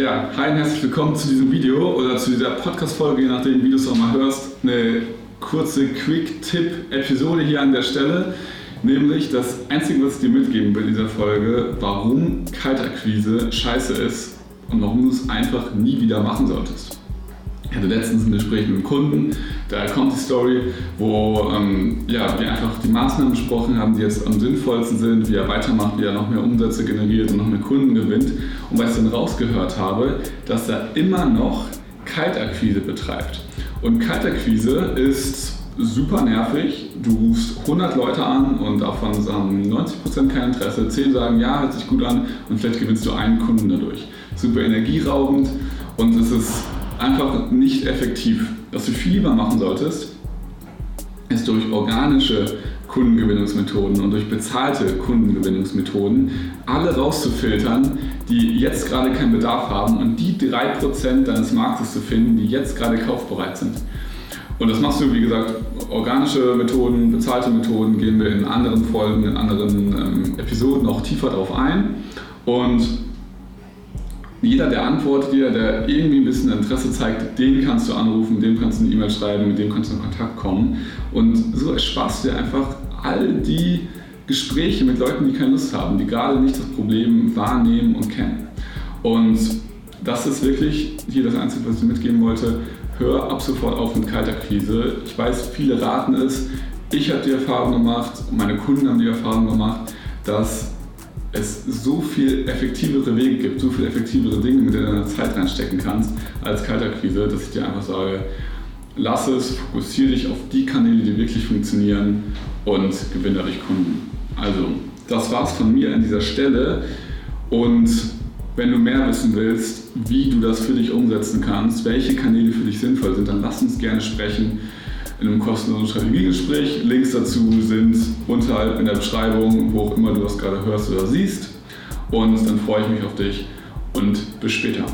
Ja, hi und herzlich willkommen zu diesem Video oder zu dieser Podcast-Folge, je nachdem, wie du es auch mal hörst. Eine kurze Quick-Tipp-Episode hier an der Stelle. Nämlich das Einzige, was ich dir mitgeben will in dieser Folge, warum Kaltakquise scheiße ist und warum du es einfach nie wieder machen solltest. Ich hatte letztens ein Gespräch mit einem Kunden, da kommt die Story, wo ähm, ja, wir einfach die Maßnahmen besprochen haben, die jetzt am sinnvollsten sind, wie er weitermacht, wie er noch mehr Umsätze generiert und noch mehr Kunden gewinnt. Und weil ich dann rausgehört habe, dass er immer noch Kaltakquise betreibt. Und Kaltakquise ist super nervig. Du rufst 100 Leute an und davon sagen 90% kein Interesse, 10 sagen ja, hört sich gut an und vielleicht gewinnst du einen Kunden dadurch. Super energieraubend und es ist einfach nicht effektiv. Was du viel lieber machen solltest, ist durch organische Kundengewinnungsmethoden und durch bezahlte Kundengewinnungsmethoden alle rauszufiltern, die jetzt gerade keinen Bedarf haben und die 3% deines Marktes zu finden, die jetzt gerade kaufbereit sind. Und das machst du, wie gesagt, organische Methoden, bezahlte Methoden, gehen wir in anderen Folgen, in anderen ähm, Episoden auch tiefer drauf ein. Und jeder, der antwortet dir, der irgendwie ein bisschen Interesse zeigt, den kannst du anrufen, dem kannst du eine E-Mail schreiben, mit dem kannst du in Kontakt kommen. Und so ersparst du dir einfach all die Gespräche mit Leuten, die keine Lust haben, die gerade nicht das Problem wahrnehmen und kennen. Und das ist wirklich hier das Einzige, was ich mitgeben wollte. Hör ab sofort auf mit Kaltakquise. Ich weiß, viele raten es. Ich habe die Erfahrung gemacht, meine Kunden haben die Erfahrung gemacht, dass es so viel effektivere Wege gibt, so viel effektivere Dinge, mit denen du deine Zeit reinstecken kannst, als Kaltakquise, dass ich dir einfach sage, lass es, fokussiere dich auf die Kanäle, die wirklich funktionieren und gewinne dadurch Kunden. Also, das war's von mir an dieser Stelle und wenn du mehr wissen willst, wie du das für dich umsetzen kannst, welche Kanäle für dich sinnvoll sind, dann lass uns gerne sprechen in einem kostenlosen Strategiegespräch. Links dazu sind unterhalb in der Beschreibung, wo auch immer du das gerade hörst oder siehst. Und dann freue ich mich auf dich und bis später.